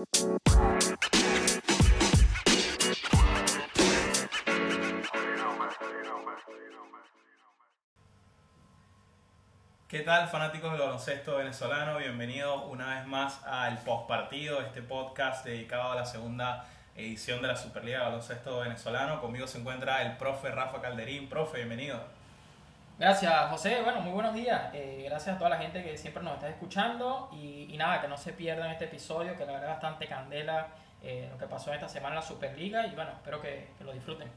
¿Qué tal fanáticos del baloncesto venezolano? Bienvenidos una vez más al postpartido, este podcast dedicado a la segunda edición de la Superliga de Baloncesto Venezolano. Conmigo se encuentra el profe Rafa Calderín. Profe, bienvenido. Gracias, José. Bueno, muy buenos días. Eh, gracias a toda la gente que siempre nos está escuchando. Y, nada, que no se pierdan este episodio, que la verdad es bastante candela eh, lo que pasó esta semana en la Superliga. Y bueno, espero que lo disfruten.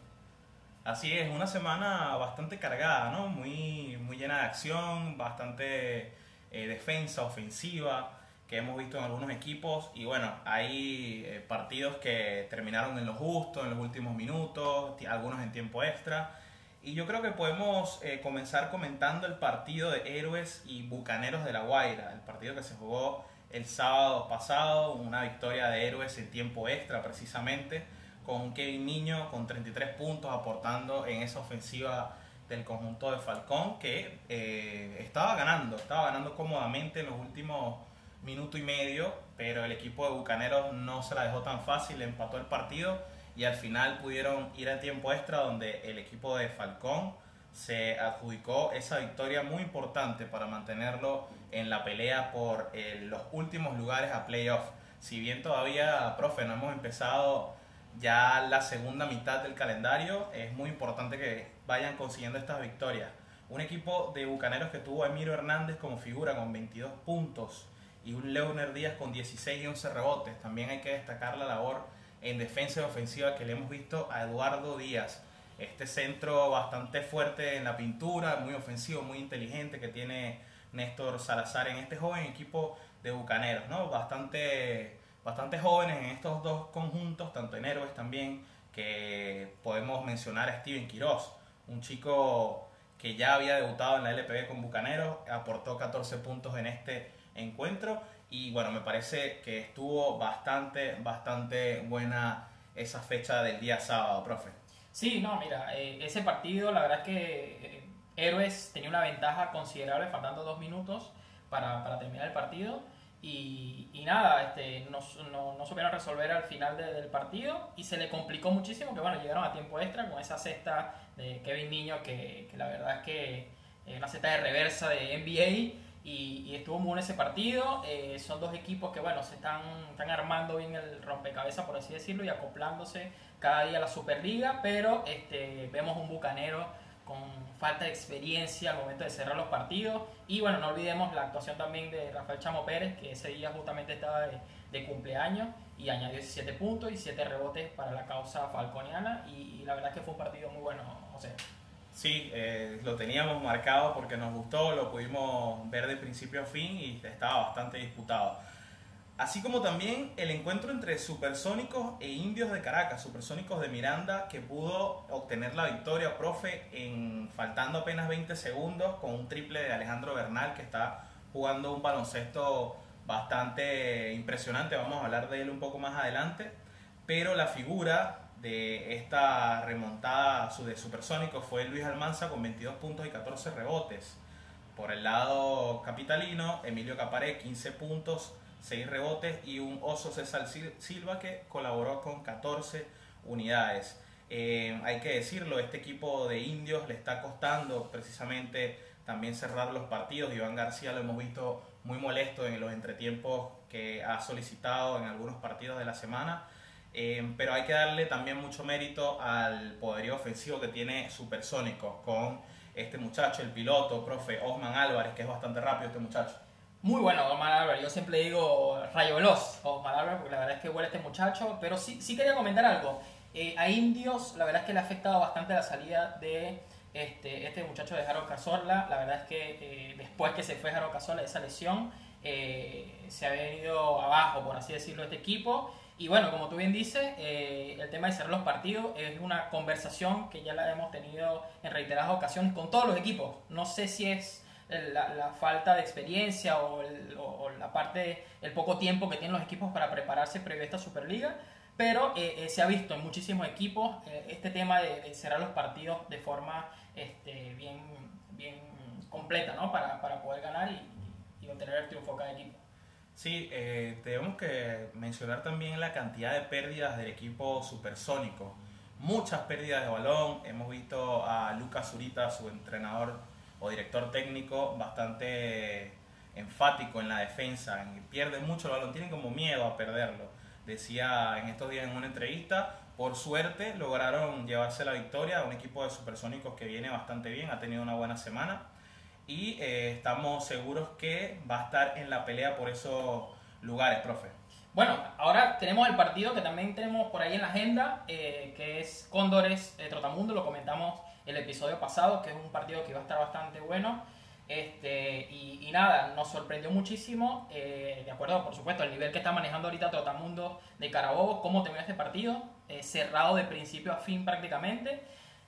Así es, una semana bastante cargada, ¿no? Muy, muy llena de acción, bastante eh, defensa, ofensiva, que hemos visto en algunos equipos. Y bueno, hay eh, partidos que terminaron en lo justo, en los últimos minutos, algunos en tiempo extra. Y yo creo que podemos eh, comenzar comentando el partido de Héroes y Bucaneros de la Guaira, el partido que se jugó el sábado pasado, una victoria de Héroes en tiempo extra precisamente con Kevin Niño con 33 puntos aportando en esa ofensiva del conjunto de Falcón que eh, estaba ganando, estaba ganando cómodamente en los últimos minuto y medio, pero el equipo de Bucaneros no se la dejó tan fácil, empató el partido y al final pudieron ir a tiempo extra donde el equipo de Falcón se adjudicó esa victoria muy importante para mantenerlo en la pelea por eh, los últimos lugares a playoff. Si bien todavía, profe, no hemos empezado ya la segunda mitad del calendario es muy importante que vayan consiguiendo estas victorias. Un equipo de Bucaneros que tuvo a Emiro Hernández como figura con 22 puntos y un Leoner Díaz con 16 y 11 rebotes. También hay que destacar la labor en defensa y ofensiva que le hemos visto a Eduardo Díaz. Este centro bastante fuerte en la pintura, muy ofensivo, muy inteligente que tiene Néstor Salazar en este joven equipo de Bucaneros, ¿no? Bastante bastante jóvenes en estos dos conjuntos, tanto en héroes también, que podemos mencionar a Steven Quiroz, un chico que ya había debutado en la LPB con Bucaneros, aportó 14 puntos en este encuentro y bueno, me parece que estuvo bastante, bastante buena esa fecha del día sábado, profe. Sí, no, mira, eh, ese partido, la verdad es que eh, Héroes tenía una ventaja considerable, faltando dos minutos para, para terminar el partido y, nada, este, no, no, supieron resolver al final del partido y se le complicó muchísimo que bueno, llegaron a tiempo extra con esa cesta de Kevin Niño que, la verdad es que es una cesta de reversa de NBA y, estuvo muy en ese partido. Eh, son dos equipos que bueno, se están, están armando bien el rompecabezas por así decirlo y acoplándose cada día a la Superliga, pero este, vemos un bucanero con falta de experiencia al momento de cerrar los partidos. Y bueno, no olvidemos la actuación también de Rafael Chamo Pérez, que ese día justamente estaba de, cumpleaños y añadió 17 puntos y 7 rebotes para la causa falconiana. Y, la verdad es que fue un partido muy bueno, José. Sí, eh, lo teníamos marcado porque nos gustó, lo pudimos ver de principio a fin y estaba bastante disputado. Así como también el encuentro entre Supersónicos e Indios de Caracas, Supersónicos de Miranda, que pudo obtener la victoria, profe, en faltando apenas 20 segundos con un triple de Alejandro Bernal, que está jugando un baloncesto bastante impresionante. Vamos a hablar de él un poco más adelante. Pero la figura de esta remontada de Supersónicos fue Luis Almanza con 22 puntos y 14 rebotes. Por el lado capitalino, Emilio Caparé, 15 puntos 6 rebotes y un Oso César Silva que colaboró con 14 unidades. Eh, hay que decirlo, este equipo de indios le está costando precisamente también cerrar los partidos. Iván García lo hemos visto muy molesto en los entretiempos que ha solicitado en algunos partidos de la semana. Eh, pero hay que darle también mucho mérito al poderío ofensivo que tiene Supersónico con este muchacho, el piloto, profe Osman Álvarez, que es bastante rápido este muchacho. Muy bueno Omar Álvarez, yo siempre digo rayo veloz Omar Álvarez porque la verdad es que huele este muchacho, pero sí, sí quería comentar algo. Eh, a Indios la verdad es que le ha afectado bastante la salida de este, este muchacho de Jaro Cazorla, la verdad es que eh, después que se fue Jaro Cazorla esa lesión eh, se ha venido abajo, por así decirlo, este equipo. Y bueno, como tú bien dices, el tema de cerrar los partidos es una conversación que ya la hemos tenido en reiteradas ocasiones con todos los equipos. No sé si es la, falta de experiencia o, la parte, el poco tiempo que tienen los equipos para prepararse previo a esta Superliga. Pero eh, eh, se ha visto en muchísimos equipos eh, este tema de, cerrar los partidos de forma este, bien, bien completa ¿no? para, para poder ganar y, y obtener el triunfo cada equipo. Sí, eh, tenemos que mencionar también la cantidad de pérdidas del equipo supersónico. Muchas pérdidas de balón. Hemos visto a Lucas Zurita, su entrenador o director técnico, bastante enfático en la defensa. Pierde mucho el balón, tienen como miedo a perderlo. Decía en estos días en una entrevista, por suerte lograron llevarse la victoria a un equipo de supersónicos que viene bastante bien, ha tenido una buena semana y eh, estamos seguros que va a estar en la pelea por esos lugares, profe. Bueno, ahora tenemos el partido que también tenemos por ahí en la agenda, eh, que es Cóndores eh, Trotamundo, lo comentamos el episodio pasado, que es un partido que va a estar bastante bueno. Este, y, nada, nos sorprendió muchísimo, de acuerdo, por supuesto, el nivel que está manejando ahorita Trotamundo de Carabobo, cómo terminó este partido, cerrado de principio a fin prácticamente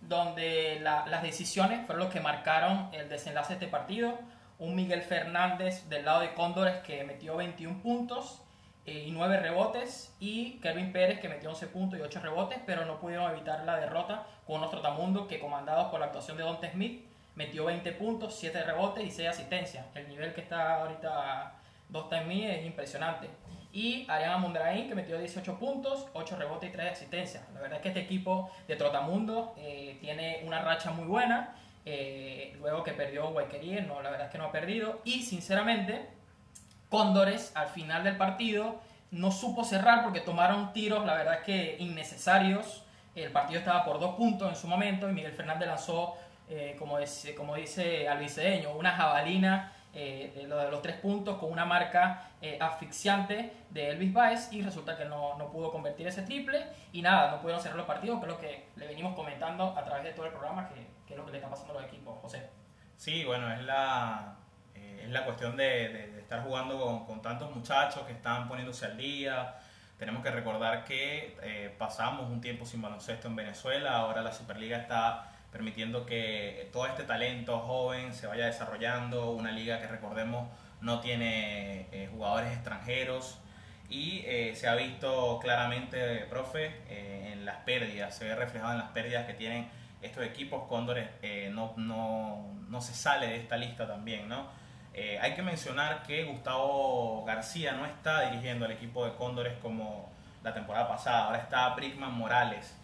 donde las decisiones fueron los que marcaron el desenlace de este partido. Un Miguel Fernández del lado de Cóndores que metió 21 puntos eh, y 9 rebotes y Kevin Pérez que metió 11 puntos y 8 rebotes, pero no pudieron evitar la derrota con unos trotamundos que comandados por la actuación de Dante Smith metió 20 puntos, 7 rebotes y 6 asistencias. El nivel que está ahorita Dante Smith es impresionante y Ariana Mundraín que metió 18 puntos, 8 rebotes y 3 asistencias. La verdad es que este equipo de Trotamundo eh, tiene una racha muy buena, eh, luego que perdió Guayquería, no, la verdad es que no ha perdido y sinceramente Cóndores al final del partido no supo cerrar porque tomaron tiros, la verdad es que innecesarios. El partido estaba por dos puntos en su momento y Miguel Fernández lanzó, eh, como, es, como dice Albicedeño, una jabalina eh, de, los tres puntos con una marca eh, asfixiante de Elvis Baez y resulta que no, no, pudo convertir ese triple y nada, no pudieron cerrar los partidos, que es lo que le venimos comentando a través de todo el programa, que, que es lo que le está pasando a los equipos, José. Sí, bueno, es la, eh, es la cuestión de, de, estar jugando con, con, tantos muchachos que están poniéndose al día. Tenemos que recordar que pasamos un tiempo sin baloncesto en Venezuela, ahora la Superliga está permitiendo que todo este talento joven se vaya desarrollando, una liga que recordemos no tiene eh, jugadores extranjeros y eh, se ha visto claramente, profe, eh, en las pérdidas, se ve reflejado en las pérdidas que tienen estos equipos. Cóndores no, no, no, se sale de esta lista también, ¿no? hay que mencionar que Gustavo García no está dirigiendo al equipo de Cóndores como la temporada pasada, ahora está Brickman Morales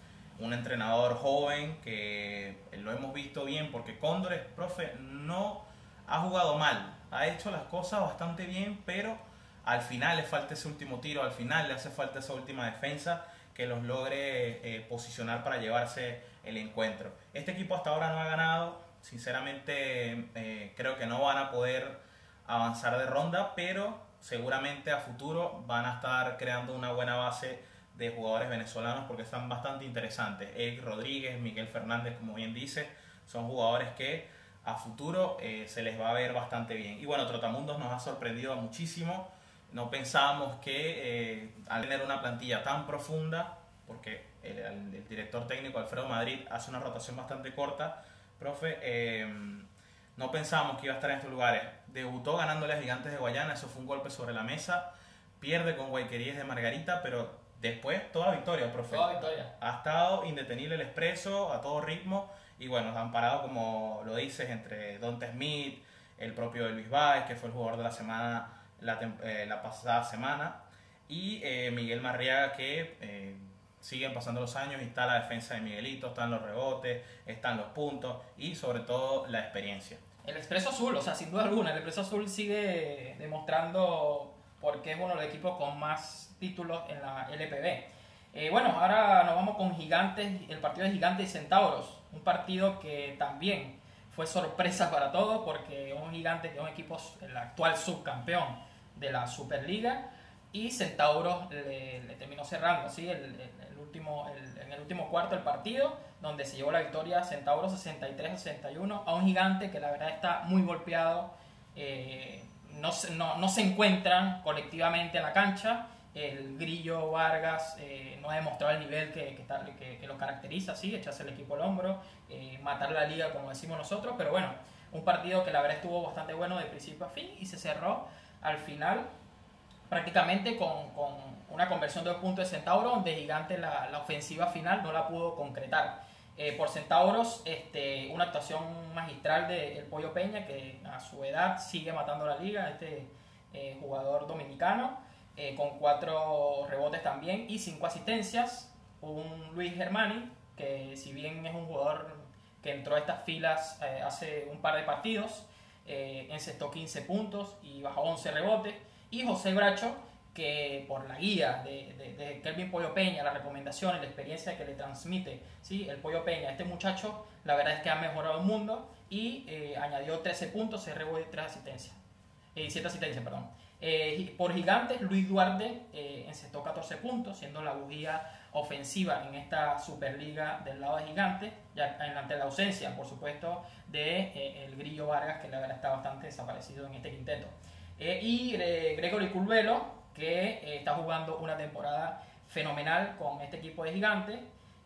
un entrenador joven que lo hemos visto bien porque Cóndores, profe, no ha jugado mal, ha hecho las cosas bastante bien, pero al final le falta ese último tiro, al final le hace falta esa última defensa que los logre eh, posicionar para llevarse el encuentro. Este equipo hasta ahora no ha ganado, sinceramente eh, creo que no van a poder avanzar de ronda, pero seguramente a futuro van a estar creando una buena base de jugadores venezolanos porque están bastante interesantes. Eric Rodríguez, Miguel Fernández, como bien dice, son jugadores que a futuro eh, se les va a ver bastante bien. Y bueno, Trotamundos nos ha sorprendido muchísimo. No pensábamos que eh, al tener una plantilla tan profunda, porque el, director técnico Alfredo Madrid hace una rotación bastante corta, profe, eh, no pensábamos que iba a estar en estos lugares. Debutó ganándole a Gigantes de Guayana, eso fue un golpe sobre la mesa. Pierde con Guayquerías de Margarita, pero Después, toda victoria, profe. Toda victoria. Ha estado indetenible el expreso, a todo ritmo. Y bueno, han parado, como lo dices, entre Dante Smith, el propio Elvis Baez, que fue el jugador de la semana, la, eh, la pasada semana. Y eh, Miguel Marriaga, que eh, siguen pasando los años y está la defensa de Miguelito, están los rebotes, están los puntos y sobre todo la experiencia. El Expreso Azul, o sea, sin duda alguna, el Expreso Azul sigue demostrando por qué es uno de los equipos con más títulos en la LPB. Eh, bueno, ahora nos vamos con Gigantes, el partido de Gigantes y Centauros, un partido que también fue sorpresa para todos porque un Gigante que es un equipo, el actual subcampeón de la Superliga, y Centauros le, terminó cerrando ¿sí? el, último, en el último cuarto del partido, donde se llevó la victoria Centauros 63-61 a un Gigante que la verdad está muy golpeado, eh, no, no, no se encuentran colectivamente en la cancha el Grillo Vargas eh, no ha demostrado el nivel que, que, lo caracteriza, sí, echarse el equipo al hombro, eh, matar la liga como decimos nosotros, pero bueno, un partido que la verdad estuvo bastante bueno de principio a fin y se cerró al final prácticamente con, con una conversión de dos puntos de Centauro, donde Gigante la, la ofensiva final no la pudo concretar. Eh, por Centauros, este, una actuación magistral del Pollo Peña, que a su edad sigue matando la liga. Este, eh, jugador dominicano, eh, con cuatro rebotes también y cinco asistencias. Un Luis Germani, que si bien es un jugador que entró a estas filas eh, hace un par de partidos, encestó 15 puntos y bajó 11 rebotes. Y José Bracho, que por la guía de, de, Kelvin Pollo Peña, la recomendación y la experiencia que le transmite ¿sí? el Pollo Peña, este muchacho, la verdad es que ha mejorado el mundo y añadió 13 puntos, 6 rebotes y 3 asistencias. 7 asistencias, perdón. Eh, por gigantes, Luis Duarte eh, encestó 14 puntos, siendo la bujía ofensiva en esta Superliga del lado de gigantes, ya ante la ausencia, por supuesto, de eh, el Grillo Vargas, que la verdad está bastante desaparecido en este quinteto. Eh, y Gregory Curvelo, que está jugando una temporada fenomenal con este equipo de gigantes,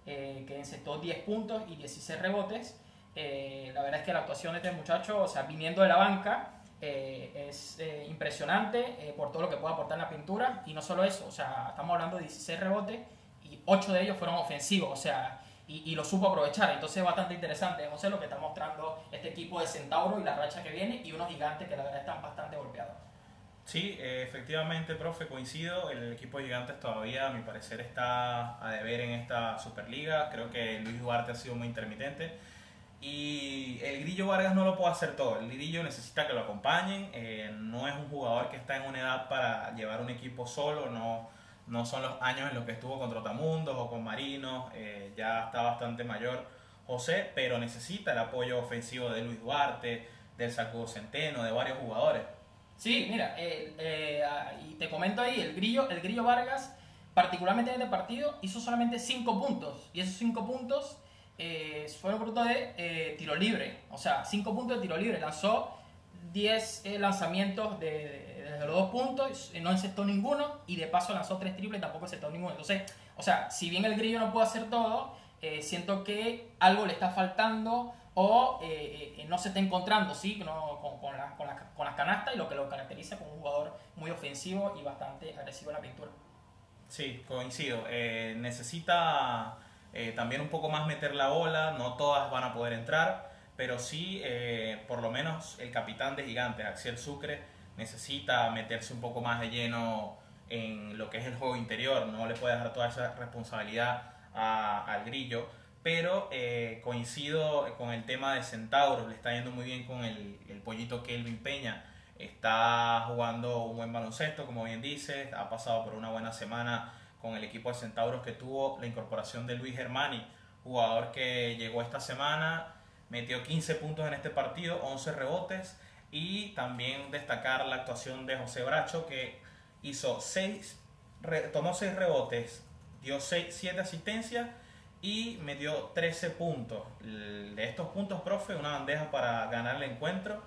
que encestó 10 puntos y 16 rebotes. la verdad es que la actuación de este muchacho, o sea, viniendo de la banca, eh, es eh, impresionante eh, por todo lo que puede aportar en la pintura. Y no solo eso, o sea, estamos hablando de 16 rebotes y 8 de ellos fueron ofensivos, o sea, y, lo supo aprovechar. Entonces es bastante interesante, José, lo que está mostrando este equipo de Centauro y la racha que viene y unos gigantes que la verdad están bastante golpeados. Sí, efectivamente, profe, coincido. El equipo de gigantes todavía, a mi parecer, está a deber en esta Superliga. Creo que Luis Duarte ha sido muy intermitente y el Grillo Vargas no lo puede hacer todo. El Grillo necesita que lo acompañen. Eh, no es un jugador que está en una edad para llevar un equipo solo. No, no son los años en los que estuvo con Trotamundos o con Marinos. Eh, ya está bastante mayor José, pero necesita el apoyo ofensivo de Luis Duarte, del Sacudo Centeno, de varios jugadores. Sí, mira, eh, ah, y te comento ahí, el Grillo, el Grillo Vargas, particularmente en este partido, hizo solamente 5 puntos. Y esos 5 puntos eh, fueron fruto de eh, tiro libre. O sea, 5 puntos de tiro libre. Lanzó 10 eh, lanzamientos de, desde los dos puntos, no encestó ninguno y de paso lanzó 3 triples tampoco encestó ninguno. Entonces, o sea, si bien el grillo no puede hacer todo, siento que algo le está faltando o no se está encontrando ¿sí? con, con, la, con, con, las canastas y lo que lo caracteriza como un jugador muy ofensivo y bastante agresivo en la pintura. Sí, coincido. necesita eh, también un poco más meter la bola, no todas van a poder entrar, pero sí, eh, por lo menos el capitán de Gigantes, Axel Sucre, necesita meterse un poco más de lleno en lo que es el juego interior, no le puede dejar toda esa responsabilidad al grillo, pero eh, coincido con el tema de Centauros, le está yendo muy bien con el, el pollito Kelvin Peña, está jugando un buen baloncesto, como bien dice, ha pasado por una buena semana con el equipo de Centauros que tuvo la incorporación de Luis Germani, jugador que llegó esta semana, metió 15 puntos en este partido, 11 rebotes y también destacar la actuación de José Bracho que hizo 6, tomó 6 rebotes, dio 7 asistencias y metió 13 puntos. De estos puntos, profe, una bandeja para ganar el encuentro.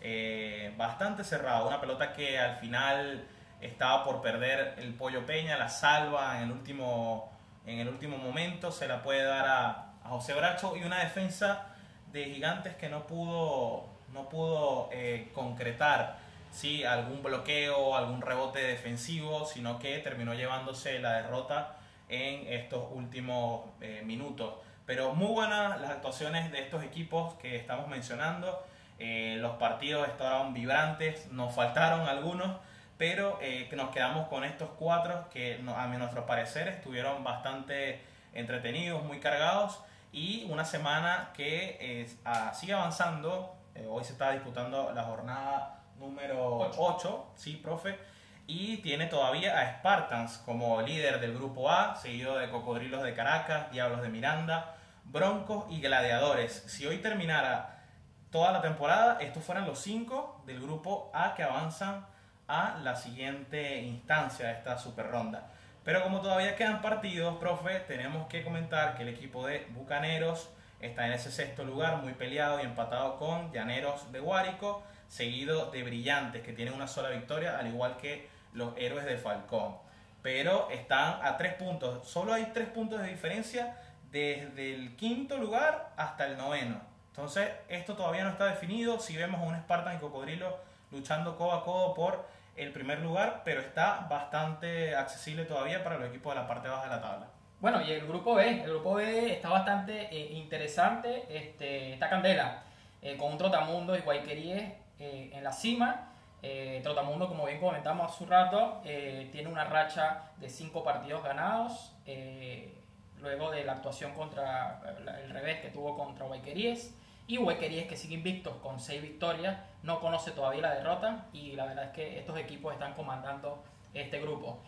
Eh, bastante cerrado, una pelota que al final estaba por perder el Pollo Peña, la salva en el último, en el último momento, se la puede dar a, José Bracho y una defensa de gigantes que no pudo, no pudo eh, concretar ¿sí? algún bloqueo, algún rebote defensivo, sino que terminó llevándose la derrota en estos últimos eh, minutos. Pero muy buenas las actuaciones de estos equipos que estamos mencionando. Eh, los partidos estaban vibrantes, nos faltaron algunos, pero eh, nos quedamos con estos cuatro que a nuestro parecer estuvieron bastante entretenidos, muy cargados y una semana que sigue avanzando. Eh, hoy se está disputando la jornada número 8, sí, profe, y tiene todavía a Spartans como líder del grupo A, seguido de Cocodrilos de Caracas, Diablos de Miranda, Broncos y Gladiadores. Si hoy terminara toda la temporada, estos fueran los cinco del grupo A que avanzan a la siguiente instancia de esta super ronda. Pero como todavía quedan partidos, profe, tenemos que comentar que el equipo de Bucaneros está en ese sexto lugar, muy peleado y empatado con Llaneros de Guárico, seguido de Brillantes, que tiene una sola victoria, al igual que los héroes de Falcón. Pero están a tres puntos, solo hay tres puntos de diferencia desde el quinto lugar hasta el noveno. Entonces, esto todavía no está definido. Si vemos a un Spartan y Cocodrilo luchando codo a codo por el primer lugar, pero está bastante accesible todavía para los equipos de la parte baja de la tabla. Bueno, y el grupo B, el grupo B está bastante eh, interesante, este, está Candela, eh, con un Trotamundo y Guayqueríes eh, en la cima, Eh, Trotamundo, como bien comentamos hace un rato, eh, tiene una racha de cinco partidos ganados, eh, luego de la actuación contra el revés que tuvo contra Huayqueríes. Y Huayqueríes, que sigue invicto con seis victorias, no conoce todavía la derrota y la verdad es que estos equipos están comandando este grupo.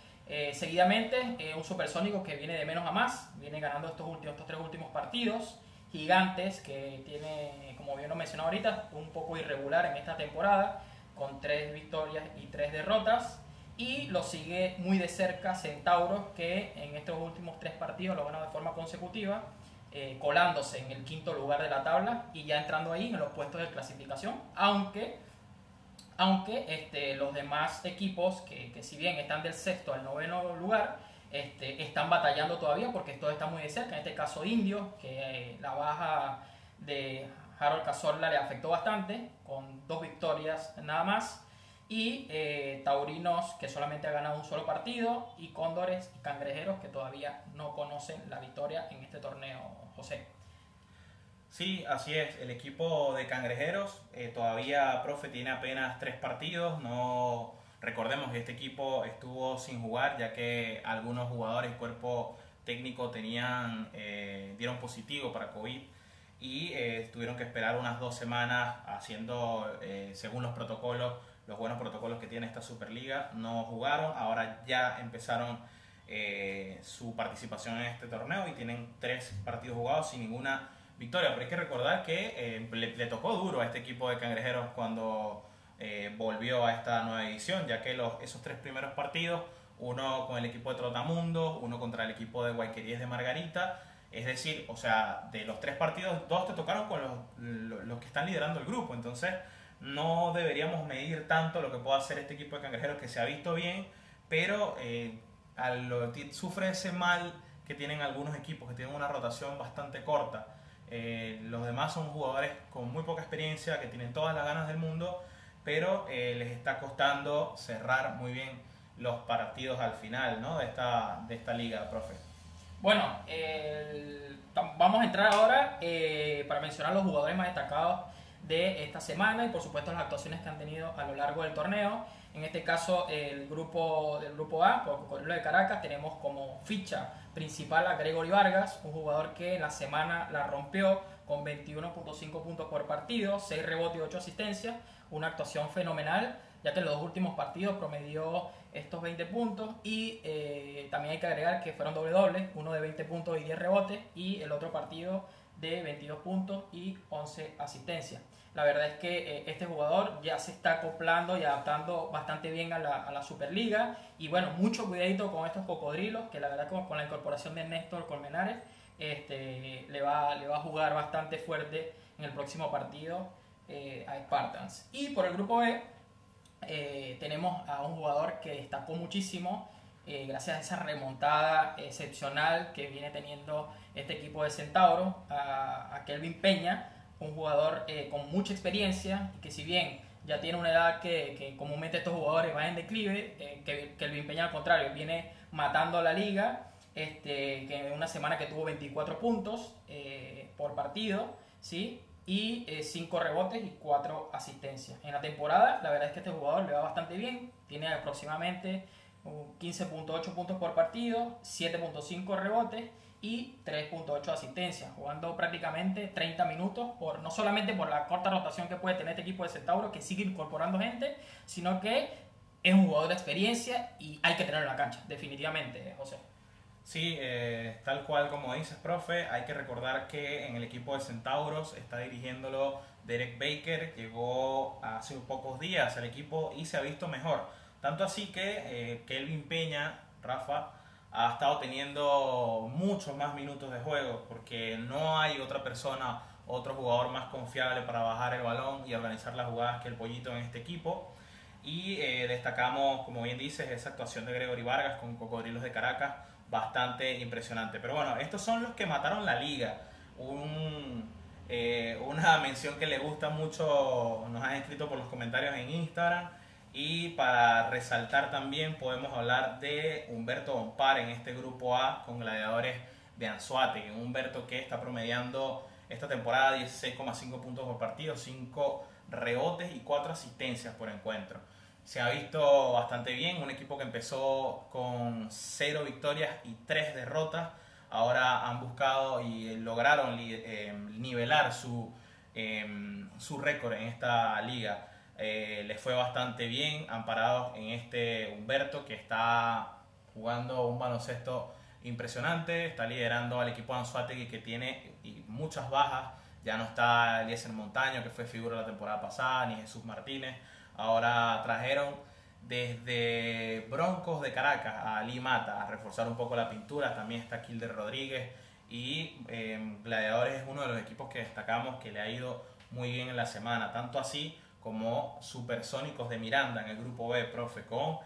seguidamente, un supersónico que viene de menos a más, viene ganando estos, últimos, estos tres últimos partidos. Gigantes, que tiene, como bien lo mencioné ahorita, un poco irregular en esta temporada con tres victorias y tres derrotas. Y lo sigue muy de cerca Centauros, que en estos últimos tres partidos lo ganó de forma consecutiva, eh, colándose en el quinto lugar de la tabla y ya entrando ahí en los puestos de clasificación, aunque, aunque este, los demás equipos, que, que si bien están del sexto al noveno lugar, este, están batallando todavía porque esto está muy de cerca. En este caso, Indio, que eh, la baja de Harold Cazorla le afectó bastante, con dos victorias nada más. Y eh, Taurinos, que solamente ha ganado un solo partido. Y Cóndores y Cangrejeros, que todavía no conocen la victoria en este torneo, José. Sí, así es. El equipo de Cangrejeros eh, todavía, profe, tiene apenas tres partidos. No recordemos que este equipo estuvo sin jugar, ya que algunos jugadores cuerpo técnico tenían eh, dieron positivo para COVID y eh, tuvieron que esperar unas dos semanas haciendo, eh, según los protocolos, los buenos protocolos que tiene esta Superliga. No jugaron, ahora ya empezaron eh, su participación en este torneo y tienen tres partidos jugados sin ninguna victoria. Pero hay que recordar que le, tocó duro a este equipo de cangrejeros cuando volvió a esta nueva edición, ya que los, esos tres primeros partidos, uno con el equipo de Trotamundo, uno contra el equipo de Guayquerías de Margarita, es decir, o sea, de los tres partidos, dos te tocaron con los, los, que están liderando el grupo. Entonces, no deberíamos medir tanto lo que puede hacer este equipo de cangrejeros que se ha visto bien, pero eh, sufre ese mal que tienen algunos equipos, que tienen una rotación bastante corta. Eh, los demás son jugadores con muy poca experiencia, que tienen todas las ganas del mundo, pero eh, les está costando cerrar muy bien los partidos al final ¿no? de, esta, de esta liga, profe. Bueno, vamos a entrar ahora eh, para mencionar los jugadores más destacados de esta semana y por supuesto las actuaciones que han tenido a lo largo del torneo. En este caso, el grupo del grupo A, por Cocodrilo de Caracas, tenemos como ficha principal a Gregory Vargas, un jugador que en la semana la rompió con 21.5 puntos por partido, 6 rebotes y 8 asistencias, una actuación fenomenal, ya que en los dos últimos partidos promedió estos 20 puntos y eh, también hay que agregar que fueron doble doble, uno de 20 puntos y 10 rebotes y el otro partido de 22 puntos y 11 asistencias. La verdad es que eh, este jugador ya se está acoplando y adaptando bastante bien a la, a la, Superliga. Y bueno, mucho cuidadito con estos cocodrilos, que la verdad con, con la incorporación de Néstor Colmenares este, le, va, le va a jugar bastante fuerte en el próximo partido eh, a Spartans. Y por el grupo B eh, tenemos a un jugador que destacó muchísimo eh, gracias a esa remontada excepcional que viene teniendo este equipo de Centauro, a, Kelvin Peña, un jugador eh, con mucha experiencia y que si bien ya tiene una edad que, comúnmente estos jugadores van en declive, que Kelvin Peña al contrario viene matando a la liga, este, que en una semana que tuvo 24 puntos por partido, ¿sí? Y 5 eh, rebotes y 4 asistencias. En la temporada, la verdad es que este jugador le va bastante bien, tiene aproximadamente 15.8 puntos por partido, 7.5 rebotes y 3.8 asistencias, jugando prácticamente 30 minutos, por, no solamente por la corta rotación que puede tener este equipo de Centauro, que sigue incorporando gente, sino que es un jugador de experiencia y hay que tenerlo en la cancha, definitivamente, José. Sí, eh, tal cual como dices, profe, hay que recordar que en el equipo de Centauros está dirigiéndolo Derek Baker, llegó hace pocos días al equipo y se ha visto mejor. Tanto así que eh, Kelvin Peña, Rafa, ha estado teniendo muchos más minutos de juego porque no hay otra persona, otro jugador más confiable para bajar el balón y organizar las jugadas que el pollito en este equipo. Y eh, destacamos, como bien dices, esa actuación de Gregory Vargas con Cocodrilos de Caracas bastante impresionante. Pero bueno, estos son los que mataron la liga. Eh, una mención que le gusta mucho, nos han escrito por los comentarios en Instagram. Y para resaltar también podemos hablar de Humberto Bompar en este grupo A con gladiadores de Anzuate. Humberto que está promediando esta temporada 16,5 puntos por partido, 5 rebotes y 4 asistencias por encuentro. Se ha visto bastante bien, un equipo que empezó con cero victorias y tres derrotas, ahora han buscado y lograron eh, nivelar su, em, su récord en esta liga. Eh, les fue bastante bien, amparados en este Humberto que está jugando un baloncesto impresionante, está liderando al equipo Anzuategui que tiene muchas bajas, ya no está Eliezer Montaño que fue figura la temporada pasada, ni Jesús Martínez, ahora trajeron desde Broncos de Caracas a Limata a reforzar un poco la pintura, también está Kilder Rodríguez y em, Gladiadores es uno de los equipos que destacamos que le ha ido muy bien en la semana, tanto así como Supersónicos de Miranda en el grupo B, profe, con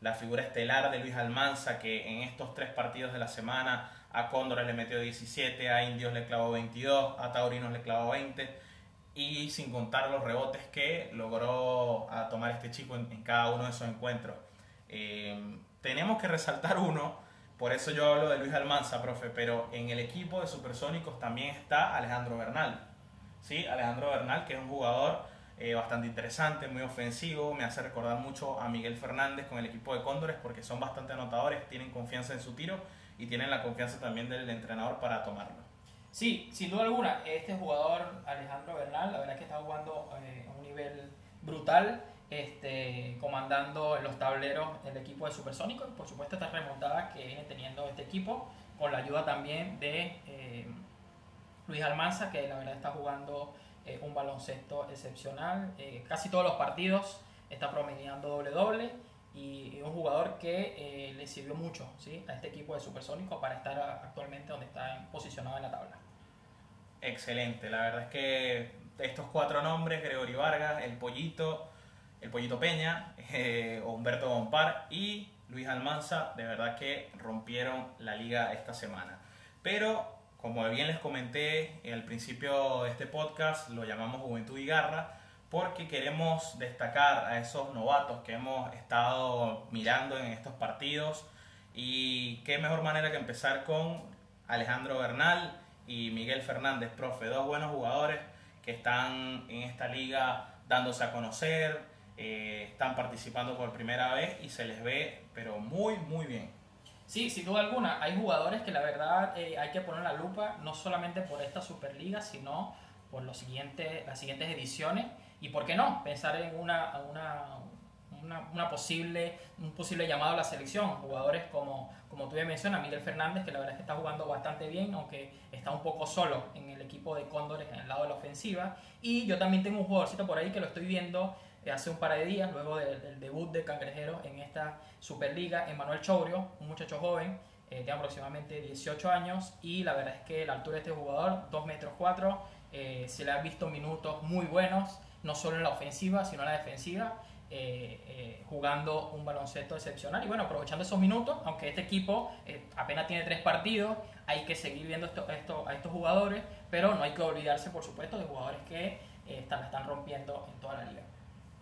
la figura estelar de Luis Almanza, que en estos tres partidos de la semana a Cóndores le metió 17, a Indios le clavó 22, a Taurinos le clavó 20, y sin contar los rebotes que logró a tomar este chico en, cada uno de esos encuentros. Eh, tenemos que resaltar uno, por eso yo hablo de Luis Almanza, profe, pero en el equipo de Supersónicos también está Alejandro Bernal. ¿sí? Alejandro Bernal, que es un jugador eh, bastante interesante, muy ofensivo, me hace recordar mucho a Miguel Fernández con el equipo de Cóndores porque son bastante anotadores, tienen confianza en su tiro y tienen la confianza también del entrenador para tomarlo. Sí, sin duda alguna, este jugador Alejandro Bernal, la verdad es que está jugando eh, a un nivel brutal, este, comandando los tableros el equipo de Supersónico y por supuesto estas remontadas que viene teniendo este equipo, con la ayuda también de eh, Luis Almanza, que la verdad está jugando eh, un baloncesto excepcional. Casi todos los partidos está promediando doble-doble y un jugador que le sirvió mucho a este equipo de Supersónico para estar actualmente donde está posicionado en la tabla. Excelente, la verdad es que estos cuatro nombres, Gregory Vargas, el Pollito, el Pollito Peña, Humberto Bompar y Luis Almanza, de verdad que rompieron la liga esta semana. Pero como bien les comenté al principio de este podcast, lo llamamos Juventud y Garra porque queremos destacar a esos novatos que hemos estado mirando en estos partidos y qué mejor manera que empezar con Alejandro Bernal y Miguel Fernández, profe, dos buenos jugadores que están en esta liga dándose a conocer, eh, están participando por primera vez y se les ve pero muy muy bien. Sí, sin duda alguna. Hay jugadores que la verdad eh, hay que poner la lupa, no solamente por esta Superliga, sino por los siguientes, las siguientes ediciones. Y por qué no, pensar en una, una, una, posible, un posible llamado a la selección. Jugadores como, como tú ya mencionas, Miguel Fernández, que la verdad es que está jugando bastante bien, aunque está un poco solo en el equipo de Cóndores en el lado de la ofensiva. Y yo también tengo un jugadorcito por ahí que lo estoy viendo eh, hace un par de días, luego del, debut de Cangrejeros en esta Superliga, Emanuel Chobrio, un muchacho joven, eh, tiene aproximadamente 18 años y la verdad es que la altura de este jugador, 2 metros 4, eh, se le han visto minutos muy buenos, no solo en la ofensiva, sino en la defensiva, jugando un baloncesto excepcional. Y bueno, aprovechando esos minutos, aunque este equipo apenas tiene tres partidos, hay que seguir viendo esto, esto, a estos jugadores, pero no hay que olvidarse, por supuesto, de jugadores que están, están rompiendo en toda la liga.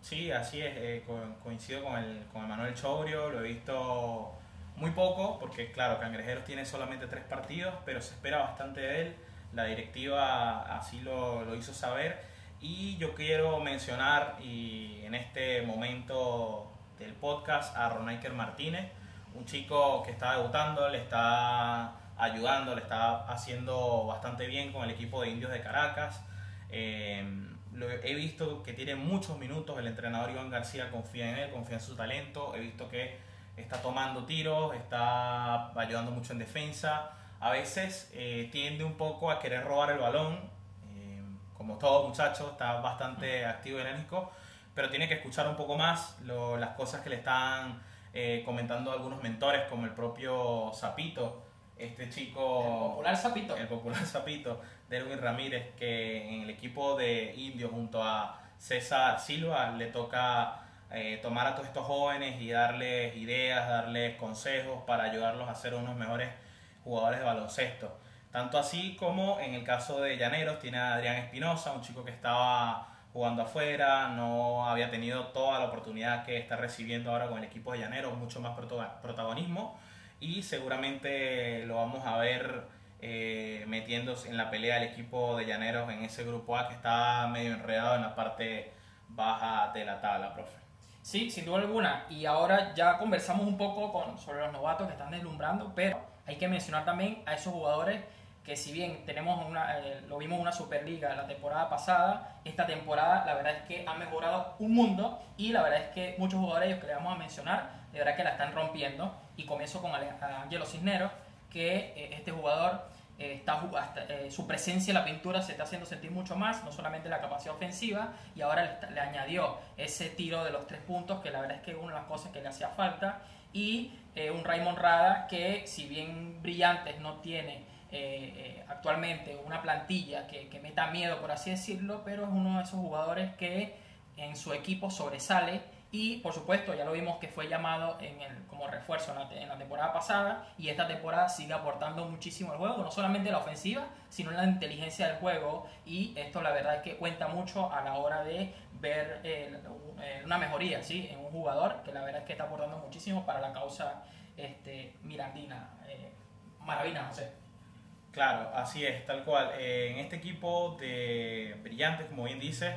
Sí, así es, eh, coincido con el, con Manuel Chobrio, lo he visto muy poco, porque claro, Cangrejeros tiene solamente tres partidos, pero se espera bastante de él, la directiva así lo, lo hizo saber, y yo quiero mencionar y en este momento del podcast a Ronaiker Martínez, un chico que está debutando, le está ayudando, le está haciendo bastante bien con el equipo de Indios de Caracas. Eh, he visto que tiene muchos minutos, el entrenador Iván García confía en él, confía en su talento, he visto que está tomando tiros, está ayudando mucho en defensa, a veces eh, tiende un poco a querer robar el balón, como todo muchacho, está bastante activo y enérgico, pero tiene que escuchar un poco más las cosas que le están eh, comentando algunos mentores, como el propio Zapito, este chico... El popular Zapito. El popular Zapito Derwin Ramírez, que en el equipo de Indio junto a César Silva le toca eh, tomar a todos estos jóvenes y darles ideas, darles consejos para ayudarlos a ser unos mejores jugadores de baloncesto. Tanto así como en el caso de Llaneros tiene a Adrián Espinosa, un chico que estaba jugando afuera, no había tenido toda la oportunidad que está recibiendo ahora con el equipo de Llaneros, mucho más protagonismo y seguramente lo vamos a ver eh, metiéndose en la pelea del equipo de Llaneros en ese grupo A que está medio enredado en la parte baja de la tabla, profe. Sí, sin duda alguna. Y ahora ya conversamos un poco con, sobre los novatos que están deslumbrando, pero hay que mencionar también a esos jugadores que si bien tenemos una, eh, lo vimos una Superliga la temporada pasada, esta temporada la verdad es que ha mejorado un mundo y la verdad es que muchos jugadores que le vamos a mencionar, de verdad que la están rompiendo. Y comienzo con Angelo Cisneros, que eh, este jugador eh, está, su presencia en la pintura se está haciendo sentir mucho más, no solamente la capacidad ofensiva, y ahora le, añadió ese tiro de los tres puntos, que la verdad es que es una de las cosas que le hacía falta, y un Raymond Rada que si bien brillantes no tiene eh, eh, actualmente una plantilla que, que meta miedo, por así decirlo, pero es uno de esos jugadores que en su equipo sobresale y por supuesto ya lo vimos que fue llamado en el, como refuerzo en la, temporada pasada y esta temporada sigue aportando muchísimo al juego, no solamente la ofensiva, sino la inteligencia del juego y esto la verdad es que cuenta mucho a la hora de ver eh, una mejoría ¿sí? en un jugador que la verdad es que está aportando muchísimo para la causa este, mirandina. maravilla, no sé. Claro, así es, tal cual. Eh, en este equipo de brillantes, como bien dices,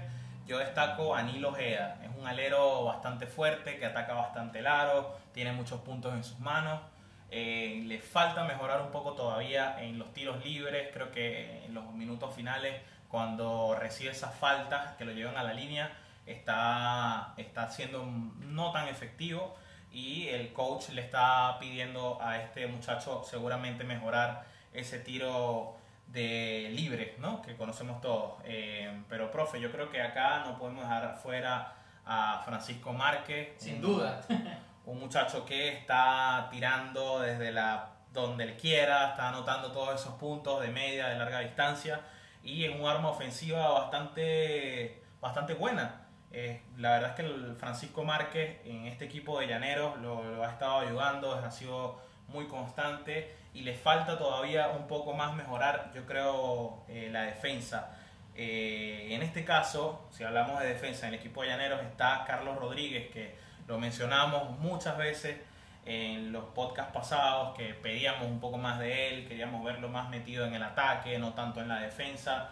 yo destaco a Nilo Ojeda. Es un alero bastante fuerte, que ataca bastante el aro, tiene muchos puntos en sus manos. Eh, le falta mejorar un poco todavía en los tiros libres. Creo que en los minutos finales, cuando recibe esas faltas que lo llevan a la línea, está, está siendo no tan efectivo. Y el coach le está pidiendo a este muchacho seguramente mejorar ese tiro de libre, ¿no? Que conocemos todos. Eh, pero, profe, yo creo que acá no podemos dejar fuera a Francisco Márquez. Sin duda. Un muchacho que está tirando desde la donde él quiera, está anotando todos esos puntos de media, de larga distancia y en un arma ofensiva bastante, bastante buena. Eh, la verdad es que el Francisco Márquez en este equipo de Llaneros lo, lo ha estado ayudando, ha sido muy constante y le falta todavía un poco más mejorar, yo creo, eh, la defensa. Eh, en este caso, si hablamos de defensa, en el equipo de Llaneros está Carlos Rodríguez, que lo mencionamos muchas veces en los podcasts pasados, que pedíamos un poco más de él, queríamos verlo más metido en el ataque, no tanto en la defensa.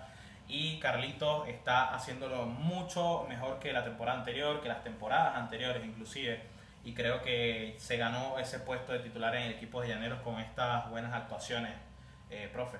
Y Carlitos está haciéndolo mucho mejor que la temporada anterior, que las temporadas anteriores inclusive y creo que se ganó ese puesto de titular en el equipo de Llaneros con estas buenas actuaciones, eh, profe.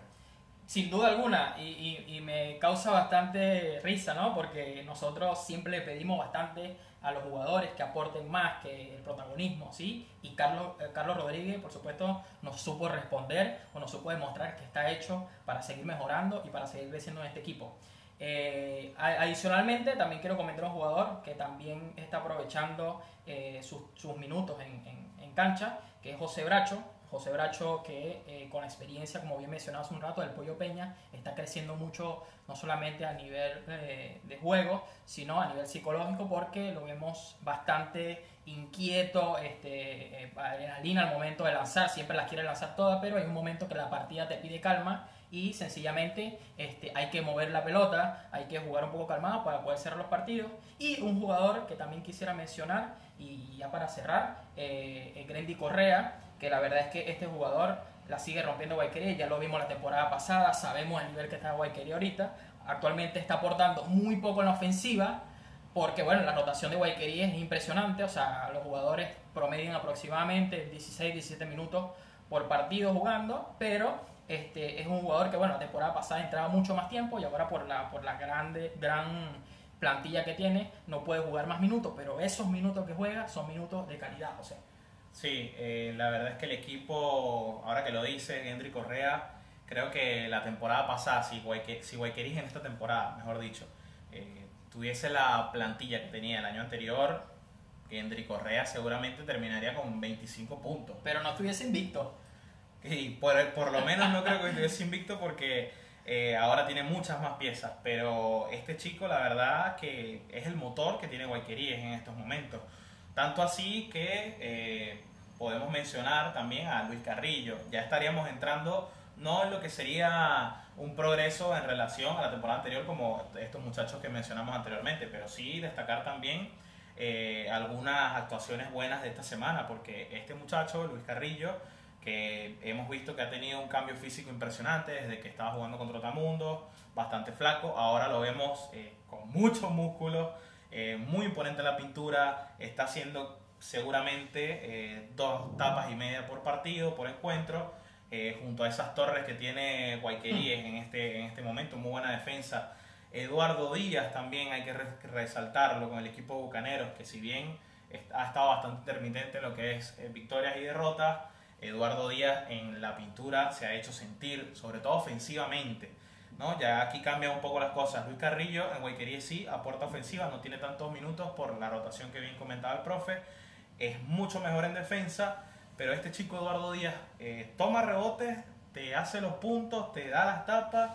Sin duda alguna, y, y, me causa bastante risa, ¿no? Porque nosotros siempre le pedimos bastante a los jugadores que aporten más que el protagonismo, ¿sí? Y Carlos, eh, Carlos Rodríguez, por supuesto, nos supo responder o nos supo demostrar que está hecho para seguir mejorando y para seguir creciendo en este equipo. Eh, adicionalmente, también quiero comentar un jugador que también está aprovechando eh, sus, sus, minutos en, en, cancha, que es José Bracho. José Bracho que eh, con la experiencia, como bien mencionado hace un rato, del Pollo Peña, está creciendo mucho, no solamente a nivel de juego, sino a nivel psicológico, porque lo vemos bastante inquieto, este, adrenalina al momento de lanzar, siempre las quiere lanzar todas, pero hay un momento que la partida te pide calma y sencillamente este, hay que mover la pelota, hay que jugar un poco calmado para poder cerrar los partidos. Y un jugador que también quisiera mencionar, y ya para cerrar, eh, Grendy Correa, que la verdad es que este jugador la sigue rompiendo Guayquería, ya lo vimos la temporada pasada, sabemos el nivel que está Guayquería ahorita, actualmente está aportando muy poco en la ofensiva, porque bueno, la rotación de Guayquería es impresionante, o sea, los jugadores promedian aproximadamente 16-17 minutos por partido jugando, pero este, es un jugador que, bueno, la temporada pasada entraba mucho más tiempo y ahora por la, por la grande, gran plantilla que tiene no puede jugar más minutos, pero esos minutos que juega son minutos de calidad, sea. Sí, eh, la verdad es que el equipo, ahora que lo dice Henry Correa, creo que la temporada pasada, si, Guayquerí, si en esta temporada, mejor dicho, eh, tuviese la plantilla que tenía el año anterior, Henry Correa seguramente terminaría con 25 puntos. Pero no estuviese invicto. Y por, por lo menos no creo que estuviese invicto porque eh, ahora tiene muchas más piezas. Pero este chico, la verdad, que es el motor que tiene Guayqueríes en estos momentos. Tanto así que eh, podemos mencionar también a Luis Carrillo. Ya estaríamos entrando no en lo que sería un progreso en relación a la temporada anterior como estos muchachos que mencionamos anteriormente, pero sí destacar también eh, algunas actuaciones buenas de esta semana, porque este muchacho, Luis Carrillo, que hemos visto que ha tenido un cambio físico impresionante desde que estaba jugando contra Otamundo, bastante flaco, ahora lo vemos eh, con mucho músculo, eh, muy imponente la pintura, está haciendo seguramente eh, dos tapas y media por partido, por encuentro, eh, junto a esas torres que tiene Guayqueríes en este, en este momento, muy buena defensa. Eduardo Díaz también hay que resaltarlo con el equipo de Bucaneros, que si bien ha estado bastante intermitente en lo que es victorias y derrotas, Eduardo Díaz en la pintura se ha hecho sentir, sobre todo ofensivamente. ¿no? Ya aquí cambian un poco las cosas. Luis Carrillo en Guayquería sí aporta ofensiva, no tiene tantos minutos por la rotación que bien comentaba el profe. Es mucho mejor en defensa, pero este chico Eduardo Díaz eh, toma rebotes, te hace los puntos, te da las tapas,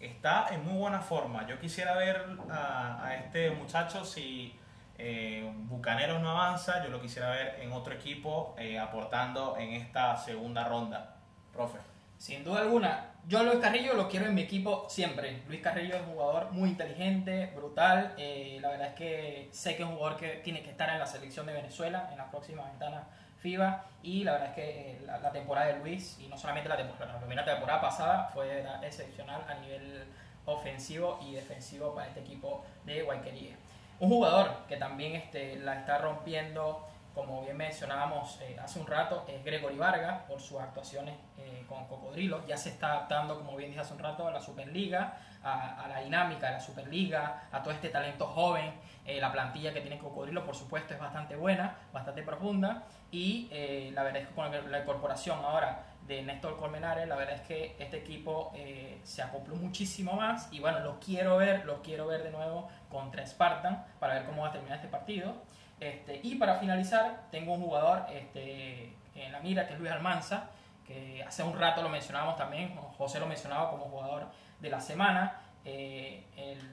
está en muy buena forma. Yo quisiera ver a, a este muchacho si eh, Bucaneros no avanza, yo lo quisiera ver en otro equipo eh, aportando en esta segunda ronda. Profe. Sin duda alguna, yo Luis Carrillo lo quiero en mi equipo siempre. Luis Carrillo es un jugador muy inteligente, brutal. Eh, la verdad es que sé que es un jugador que tiene que estar en la selección de Venezuela en la próxima ventana FIBA. Y la verdad es que la, temporada de Luis, y no solamente la temporada, la primera temporada pasada fue excepcional a nivel ofensivo y defensivo para este equipo de Guayquería. Un jugador que también este, la está rompiendo, como bien mencionábamos eh, hace un rato, es Gregory Vargas por sus actuaciones eh, con Cocodrilo. Ya se está adaptando, como bien dije hace un rato, a la Superliga, a, la dinámica de la Superliga, a todo este talento joven. Eh, la plantilla que tiene Cocodrilo, por supuesto, es bastante buena, bastante profunda. Y la verdad es que con la incorporación ahora de Néstor Colmenares, la verdad es que este equipo eh, se acopló muchísimo más y bueno, lo quiero ver, lo quiero ver de nuevo contra Spartan para ver cómo va a terminar este partido. Este, y para finalizar, tengo un jugador este, en la mira que es Luis Almanza, que hace un rato lo mencionábamos también, José lo mencionaba como jugador de la semana. Eh,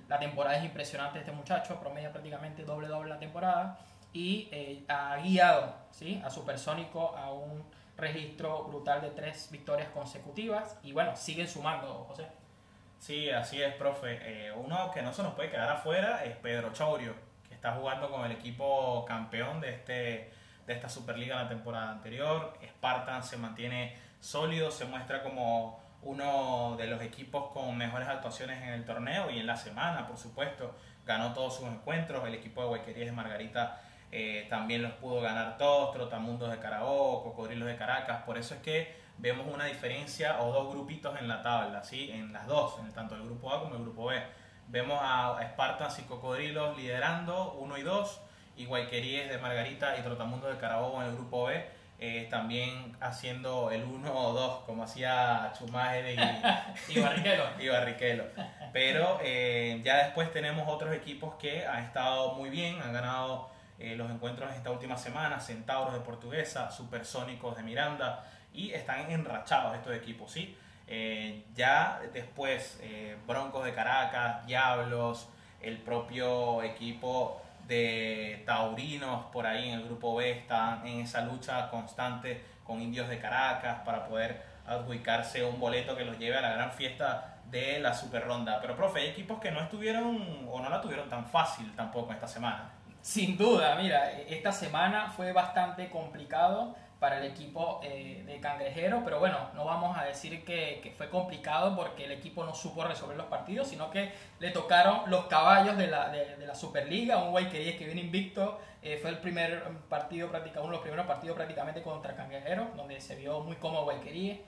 la temporada es impresionante este muchacho, promedia prácticamente doble doble la temporada y eh, ha guiado ¿sí? a Supersónico a un registro brutal de tres victorias consecutivas y bueno, siguen sumando, José. Sí, así es, profe. Eh, uno que no se nos puede quedar afuera es Pedro Chaurio, que está jugando con el equipo campeón de, este, de esta Superliga la temporada anterior. Spartan se mantiene sólido, se muestra como uno de los equipos con mejores actuaciones en el torneo y en la semana, por supuesto. Ganó todos sus encuentros. El equipo de Huequerías de Margarita eh, también los pudo ganar todos, Trotamundos de Carabobo, Cocodrilos de Caracas, por eso es que vemos una diferencia o dos grupitos en la tabla, ¿sí? en las dos, en tanto el grupo A como el grupo B. Vemos a Spartans y Cocodrilos liderando 1 y 2, y Guayqueríes de Margarita y Trotamundos de Carabobo en el grupo B. Eh, también haciendo el 1 o 2, como hacía Chumaje y, Barriquelo. y. Pero eh, ya después tenemos otros equipos que han estado muy bien, han ganado eh, los encuentros esta última semana, Centauros de Portuguesa, Supersónicos de Miranda, y están enrachados estos equipos, ¿sí? Ya después, Broncos de Caracas, Diablos, el propio equipo de Taurinos por ahí en el grupo B están en esa lucha constante con Indios de Caracas para poder adjudicarse un boleto que los lleve a la gran fiesta de la Super Ronda. Pero, profe, hay equipos que no estuvieron o no la tuvieron tan fácil tampoco esta semana. Sin duda, mira, esta semana fue bastante complicado para el equipo eh, de Cangrejero, pero bueno, no vamos a decir que, fue complicado porque el equipo no supo resolver los partidos, sino que le tocaron los caballos de la, de, la Superliga, un Guayqueríes que viene invicto, eh, fue el primer partido, uno de los primeros partidos prácticamente contra Cangrejero, donde se vio muy cómodo Guayqueríes.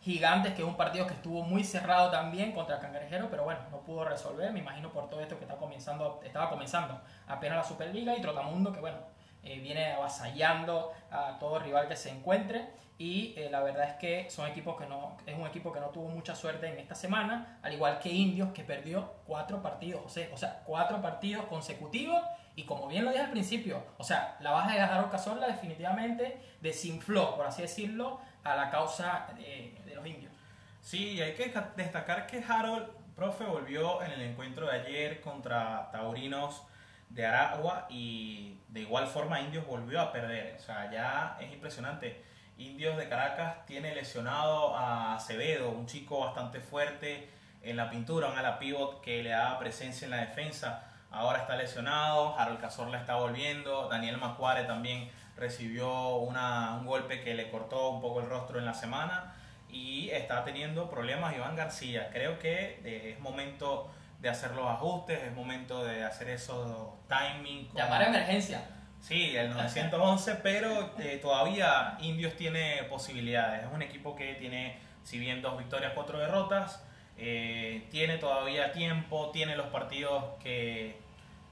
Gigantes, que es un partido que estuvo muy cerrado también contra Cangrejero, pero bueno, no pudo resolver, me imagino por todo esto que está comenzando, estaba comenzando apenas la Superliga y Trotamundo, que bueno, eh, viene avasallando a todo rival que se encuentre y eh, la verdad es que son equipos que no es un equipo que no tuvo mucha suerte en esta semana al igual que Indios que perdió cuatro partidos o sea, o sea cuatro partidos consecutivos y como bien lo dije al principio o sea la baja de Harold Cazorla definitivamente desinfló por así decirlo a la causa de, los indios. Sí, hay que destacar que Harold, profe, volvió en el encuentro de ayer contra Taurinos de Aragua y de igual forma Indios volvió a perder. O sea, ya es impresionante. Indios de Caracas tiene lesionado a Acevedo, un chico bastante fuerte en la pintura, un ala pivot que le da presencia en la defensa. Ahora está lesionado, Harold Cazorla está volviendo, Daniel Macuare también recibió una, un golpe que le cortó un poco el rostro en la semana y está teniendo problemas Iván García. Creo que eh, es momento de hacer los ajustes, es momento de hacer esos timing. con- Llamar a emergencia. Sí, el 911, pero eh, todavía Indios tiene posibilidades. Es un equipo que tiene, si bien dos victorias, cuatro derrotas, eh, tiene todavía tiempo, tiene los partidos que,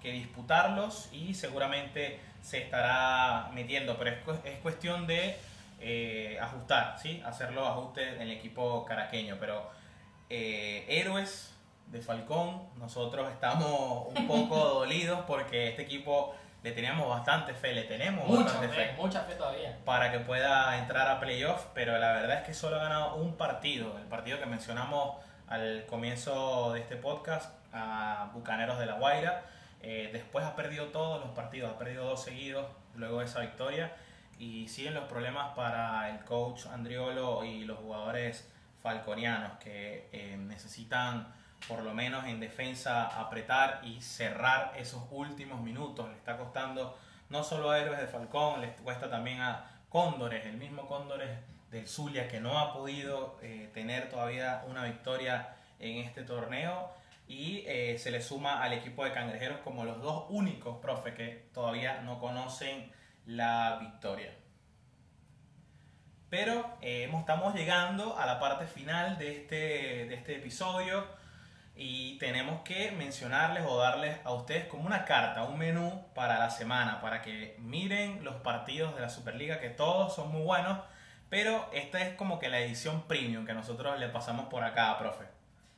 que disputarlos y seguramente se estará metiendo, pero es, es cuestión de eh, ajustar, ¿sí? hacer los ajustes en el equipo caraqueño. Pero héroes de Falcón, nosotros estamos un poco dolidos porque este equipo le teníamos bastante fe, le tenemos Mucha bastante fe, fe mucha fe todavía. para que pueda entrar a playoff, pero la verdad es que solo ha ganado un partido, el partido que mencionamos al comienzo de este podcast, a Bucaneros de la Guaira. Eh, después ha perdido todos los partidos, ha perdido dos seguidos luego de esa victoria y siguen los problemas para el coach Andriolo y los jugadores falconianos que eh, necesitan por lo menos en defensa apretar y cerrar esos últimos minutos. Le está costando no solo a Héroes de Falcón, les cuesta también a Cóndores, el mismo Cóndores del Zulia que no ha podido eh, tener todavía una victoria en este torneo y eh, se le suma al equipo de Cangrejeros como los dos únicos, profe, que todavía no conocen la victoria. Pero eh, estamos llegando a la parte final de este, de este episodio y tenemos que mencionarles o darles a ustedes como una carta, un menú para la semana, para que miren los partidos de la Superliga, que todos son muy buenos, pero esta es como que la edición premium que nosotros le pasamos por acá, profe.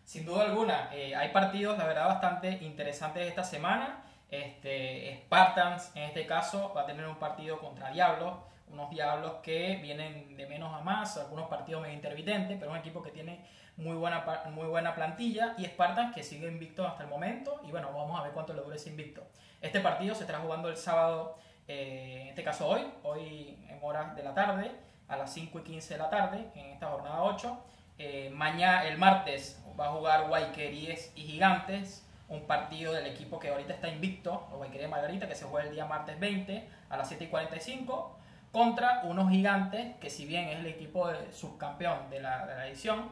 Sin duda alguna, eh, hay partidos, la verdad, bastante interesantes esta semana. Este, Spartans, en este caso, va a tener un partido contra Diablos, unos Diablos que vienen de menos a más, algunos partidos medio intermitentes, pero un equipo que tiene muy buena, muy buena plantilla y Spartans que sigue invicto hasta el momento y bueno, vamos a ver cuánto le dura ese invicto. Este partido se estará jugando el sábado, eh, en este caso hoy, hoy en horas de la tarde, a las 5 y 15 de la tarde, en esta jornada 8. Eh, mañana, el martes, va a jugar Guayqueríes y Gigantes, un partido del equipo que ahorita está invicto, los Guayqueríes Margarita, que se juega el día martes 20 a las 7 y 45, contra unos Gigantes, que si bien es el equipo de- subcampeón de la, de la edición,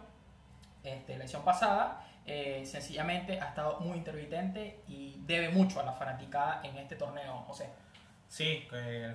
este, la pasada, eh, sencillamente ha estado muy intermitente y debe mucho a la fanaticada en este torneo, José. Sí,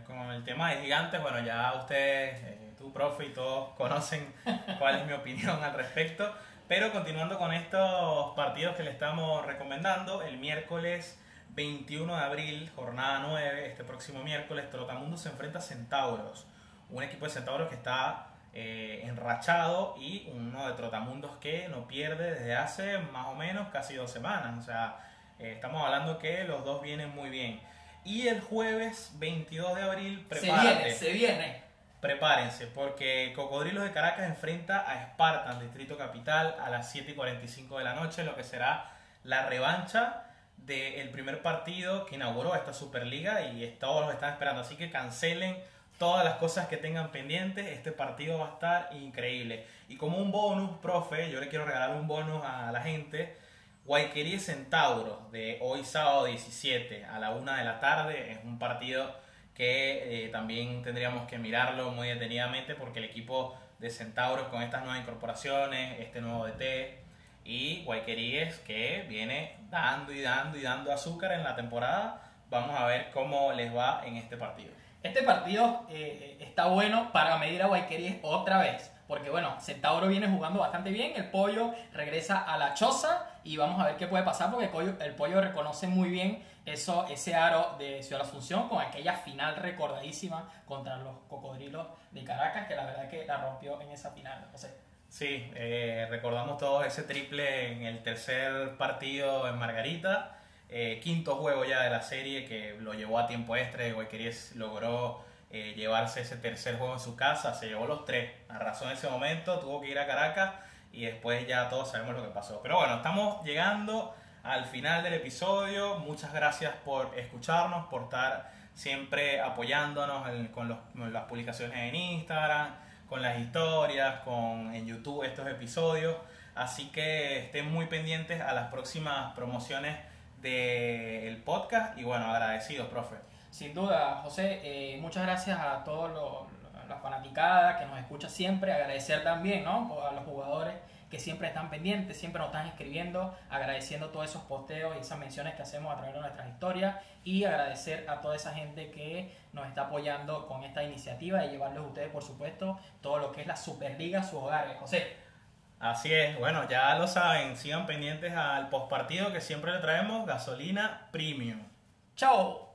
con el tema de gigantes, bueno, ya ustedes, eh, profe, y todos conocen cuál es mi opinión al respecto. Pero continuando con estos partidos que le estamos recomendando, el miércoles 21 de abril, jornada 9, este próximo miércoles, Trotamundo se enfrenta a Centauros. Un equipo de Centauros que está eh, enrachado y uno de Trotamundos que no pierde desde hace más o menos casi dos semanas. O sea, eh, estamos hablando que los dos vienen muy bien. Y el jueves 22 de abril, Se prepárate. viene, se viene. Prepárense, porque Cocodrilos de Caracas enfrenta a Spartan, Distrito Capital, a las 7 y 45 de la noche, lo que será la revancha del primer partido que inauguró esta Superliga y todos lo están esperando. Así que cancelen todas las cosas que tengan pendientes. Este partido va a estar increíble. Y como un bonus, profe, yo le quiero regalar un bonus a la gente. Guayquería Centauros de hoy sábado 17 a la 1 de la tarde. Es un partido que eh, también tendríamos que mirarlo muy detenidamente porque el equipo de Centauros con estas nuevas incorporaciones, este nuevo DT y Guayqueríes que viene dando y dando y dando azúcar en la temporada. Vamos a ver cómo les va en este partido. Este partido eh, está bueno para medir a Guayqueríes otra vez. Porque bueno, Centauro viene jugando bastante bien, el pollo regresa a la choza y vamos a ver qué puede pasar porque el pollo, el pollo reconoce muy bien eso, ese aro de Ciudad Asunción con aquella final recordadísima contra los cocodrilos de Caracas, que la verdad que la rompió en esa final. O sea, Sí, eh, recordamos todos ese triple en el tercer partido en Margarita, eh, quinto juego ya de la serie que lo llevó a tiempo extra y logró eh, llevarse ese tercer juego en su casa, se llevó los tres, arrasó en ese momento, tuvo que ir a Caracas y después ya todos sabemos lo que pasó. Pero bueno, estamos llegando al final del episodio, muchas gracias por escucharnos, por estar siempre apoyándonos con, con las publicaciones en Instagram, con las historias, con en YouTube estos episodios. Así que estén muy pendientes a las próximas promociones del podcast. Y bueno, agradecidos, profe. Sin duda, José, eh, muchas gracias a todos los la fanaticada que nos escucha siempre, agradecer también ¿no? a los jugadores que siempre están pendientes, siempre nos están escribiendo, agradeciendo todos esos posteos y esas menciones que hacemos a través de nuestras historias y agradecer a toda esa gente que nos está apoyando con esta iniciativa y llevarles a ustedes, por supuesto, todo lo que es la Superliga a sus hogares. José. Así es, bueno, ya lo saben, sigan pendientes al postpartido que siempre le traemos gasolina premium. ¡Chao!